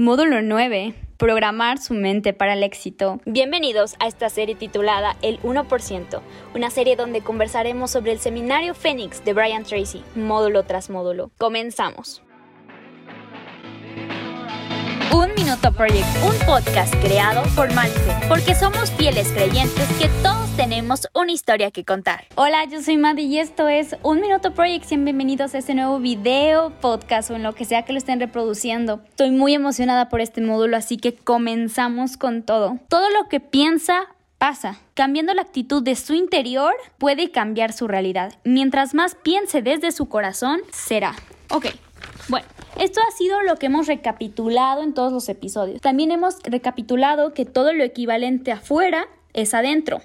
Módulo 9. Programar su mente para el éxito. Bienvenidos a esta serie titulada El 1%, una serie donde conversaremos sobre el seminario Fénix de Brian Tracy, módulo tras módulo. Comenzamos. Minuto Project, un podcast creado por Malfe, porque somos fieles creyentes que todos tenemos una historia que contar. Hola, yo soy Maddie y esto es Un Minuto Project. Sean bienvenidos a este nuevo video, podcast o en lo que sea que lo estén reproduciendo. Estoy muy emocionada por este módulo, así que comenzamos con todo. Todo lo que piensa pasa. Cambiando la actitud de su interior puede cambiar su realidad. Mientras más piense desde su corazón, será. Ok, bueno, esto ha sido lo que hemos recapitulado en todos los episodios. También hemos recapitulado que todo lo equivalente afuera es adentro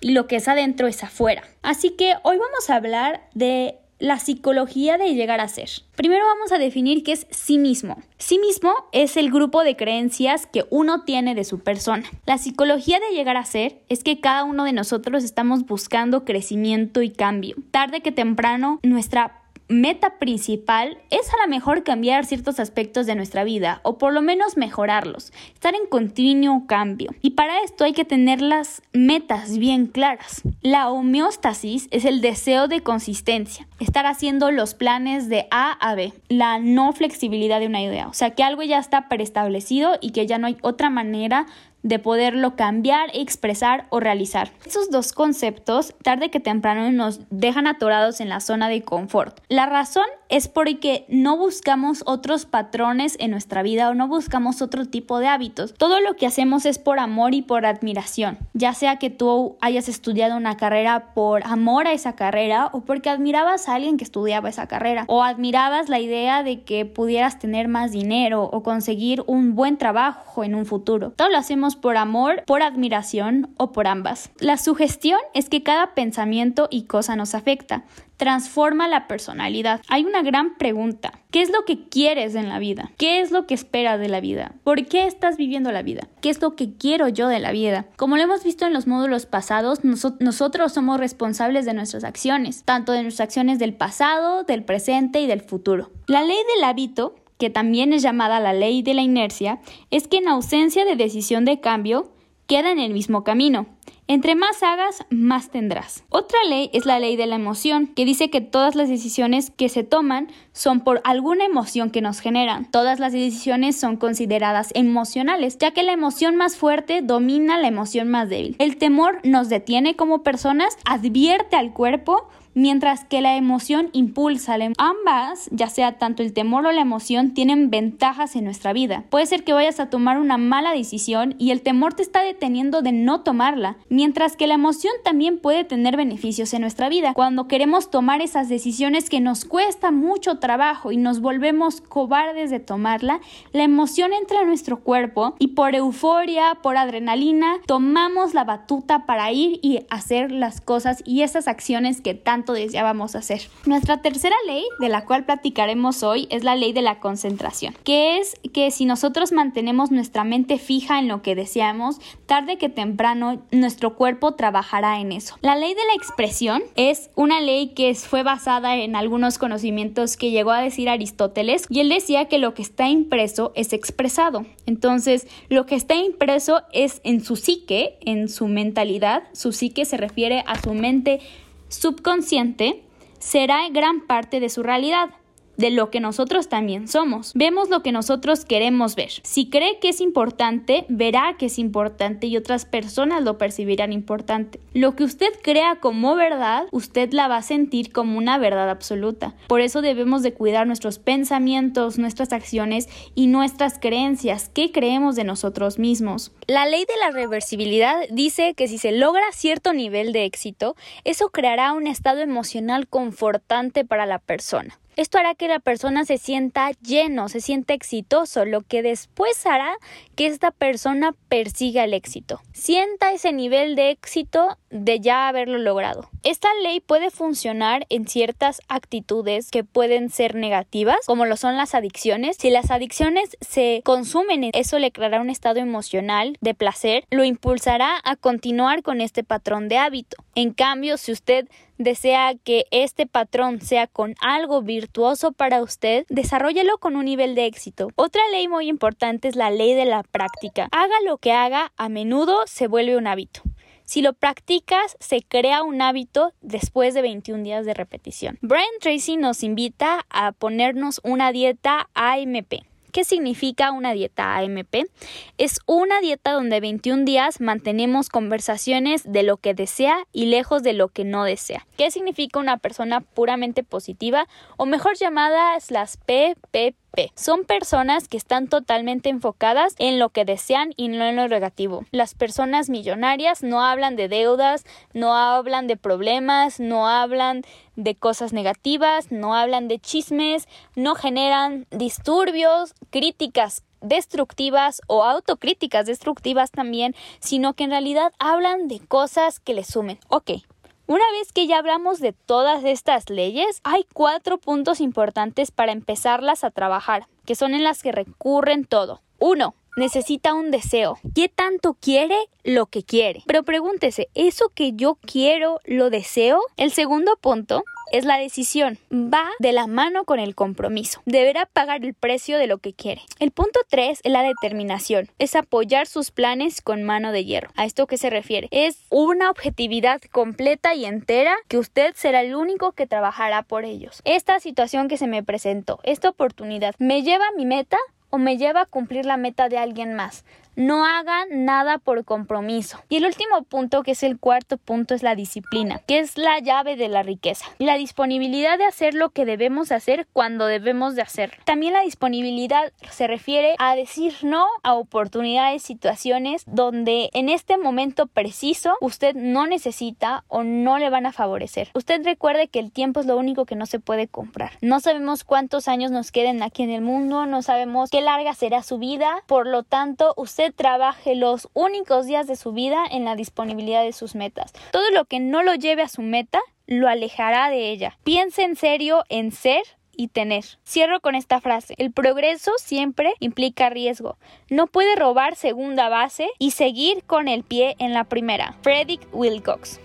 y lo que es adentro es afuera. Así que hoy vamos a hablar de la psicología de llegar a ser. Primero vamos a definir qué es sí mismo. Sí mismo es el grupo de creencias que uno tiene de su persona. La psicología de llegar a ser es que cada uno de nosotros estamos buscando crecimiento y cambio. Tarde que temprano nuestra meta principal es a lo mejor cambiar ciertos aspectos de nuestra vida o por lo menos mejorarlos, estar en continuo cambio. Y para esto hay que tener las metas bien claras. La homeostasis es el deseo de consistencia, estar haciendo los planes de A a B, la no flexibilidad de una idea, o sea que algo ya está preestablecido y que ya no hay otra manera de poderlo cambiar, expresar o realizar. Esos dos conceptos, tarde que temprano, nos dejan atorados en la zona de confort. La razón es porque no buscamos otros patrones en nuestra vida o no buscamos otro tipo de hábitos. Todo lo que hacemos es por amor y por admiración, ya sea que tú hayas estudiado una carrera por amor a esa carrera o porque admirabas a alguien que estudiaba esa carrera o admirabas la idea de que pudieras tener más dinero o conseguir un buen trabajo en un futuro. Todo lo hacemos por amor, por admiración o por ambas. La sugestión es que cada pensamiento y cosa nos afecta transforma la personalidad. Hay una gran pregunta. ¿Qué es lo que quieres en la vida? ¿Qué es lo que esperas de la vida? ¿Por qué estás viviendo la vida? ¿Qué es lo que quiero yo de la vida? Como lo hemos visto en los módulos pasados, nosotros somos responsables de nuestras acciones, tanto de nuestras acciones del pasado, del presente y del futuro. La ley del hábito que también es llamada la ley de la inercia, es que en ausencia de decisión de cambio, queda en el mismo camino. Entre más hagas, más tendrás. Otra ley es la ley de la emoción, que dice que todas las decisiones que se toman son por alguna emoción que nos generan. Todas las decisiones son consideradas emocionales, ya que la emoción más fuerte domina la emoción más débil. El temor nos detiene como personas, advierte al cuerpo, mientras que la emoción impulsa. Ambas, ya sea tanto el temor o la emoción, tienen ventajas en nuestra vida. Puede ser que vayas a tomar una mala decisión y el temor te está deteniendo de no tomarla, mientras que la emoción también puede tener beneficios en nuestra vida. Cuando queremos tomar esas decisiones que nos cuesta mucho trabajo y nos volvemos cobardes de tomarla, la emoción entra en nuestro cuerpo y por euforia, por adrenalina, tomamos la batuta para ir y hacer las cosas y esas acciones que tanto deseábamos hacer. Nuestra tercera ley, de la cual platicaremos hoy, es la ley de la concentración, que es que si nosotros mantenemos nuestra mente fija en lo que deseamos, tarde que temprano nuestro cuerpo trabajará en eso. La ley de la expresión es una ley que fue basada en algunos conocimientos que llegó a decir Aristóteles y él decía que lo que está impreso es expresado. Entonces, lo que está impreso es en su psique, en su mentalidad, su psique se refiere a su mente subconsciente será gran parte de su realidad de lo que nosotros también somos. Vemos lo que nosotros queremos ver. Si cree que es importante, verá que es importante y otras personas lo percibirán importante. Lo que usted crea como verdad, usted la va a sentir como una verdad absoluta. Por eso debemos de cuidar nuestros pensamientos, nuestras acciones y nuestras creencias. ¿Qué creemos de nosotros mismos? La ley de la reversibilidad dice que si se logra cierto nivel de éxito, eso creará un estado emocional confortante para la persona. Esto hará que la persona se sienta lleno, se sienta exitoso, lo que después hará que esta persona persiga el éxito. Sienta ese nivel de éxito de ya haberlo logrado. Esta ley puede funcionar en ciertas actitudes que pueden ser negativas, como lo son las adicciones. Si las adicciones se consumen, eso le creará un estado emocional de placer, lo impulsará a continuar con este patrón de hábito. En cambio, si usted desea que este patrón sea con algo virtuoso para usted, desarrollelo con un nivel de éxito. Otra ley muy importante es la ley de la práctica. Haga lo que haga, a menudo se vuelve un hábito. Si lo practicas, se crea un hábito después de 21 días de repetición. Brian Tracy nos invita a ponernos una dieta AMP. ¿Qué significa una dieta AMP? Es una dieta donde 21 días mantenemos conversaciones de lo que desea y lejos de lo que no desea. ¿Qué significa una persona puramente positiva o mejor llamadas las PPP? Son personas que están totalmente enfocadas en lo que desean y no en lo negativo. Las personas millonarias no hablan de deudas, no hablan de problemas, no hablan de cosas negativas, no hablan de chismes, no generan disturbios, críticas destructivas o autocríticas destructivas también, sino que en realidad hablan de cosas que les sumen. Ok, una vez que ya hablamos de todas estas leyes, hay cuatro puntos importantes para empezarlas a trabajar, que son en las que recurren todo. Uno, necesita un deseo. ¿Qué tanto quiere lo que quiere? Pero pregúntese, ¿eso que yo quiero lo deseo? El segundo punto es la decisión. Va de la mano con el compromiso. Deberá pagar el precio de lo que quiere. El punto 3 es la determinación. Es apoyar sus planes con mano de hierro. ¿A esto qué se refiere? Es una objetividad completa y entera que usted será el único que trabajará por ellos. Esta situación que se me presentó, esta oportunidad, ¿me lleva a mi meta? O me lleva a cumplir la meta de alguien más. No hagan nada por compromiso. Y el último punto, que es el cuarto punto, es la disciplina, que es la llave de la riqueza. La disponibilidad de hacer lo que debemos hacer cuando debemos de hacerlo. También la disponibilidad se refiere a decir no a oportunidades, situaciones donde en este momento preciso usted no necesita o no le van a favorecer. Usted recuerde que el tiempo es lo único que no se puede comprar. No sabemos cuántos años nos queden aquí en el mundo, no sabemos qué larga será su vida, por lo tanto trabaje los únicos días de su vida en la disponibilidad de sus metas. Todo lo que no lo lleve a su meta lo alejará de ella. Piense en serio en ser y tener. Cierro con esta frase. El progreso siempre implica riesgo. No puede robar segunda base y seguir con el pie en la primera. Frederick Wilcox.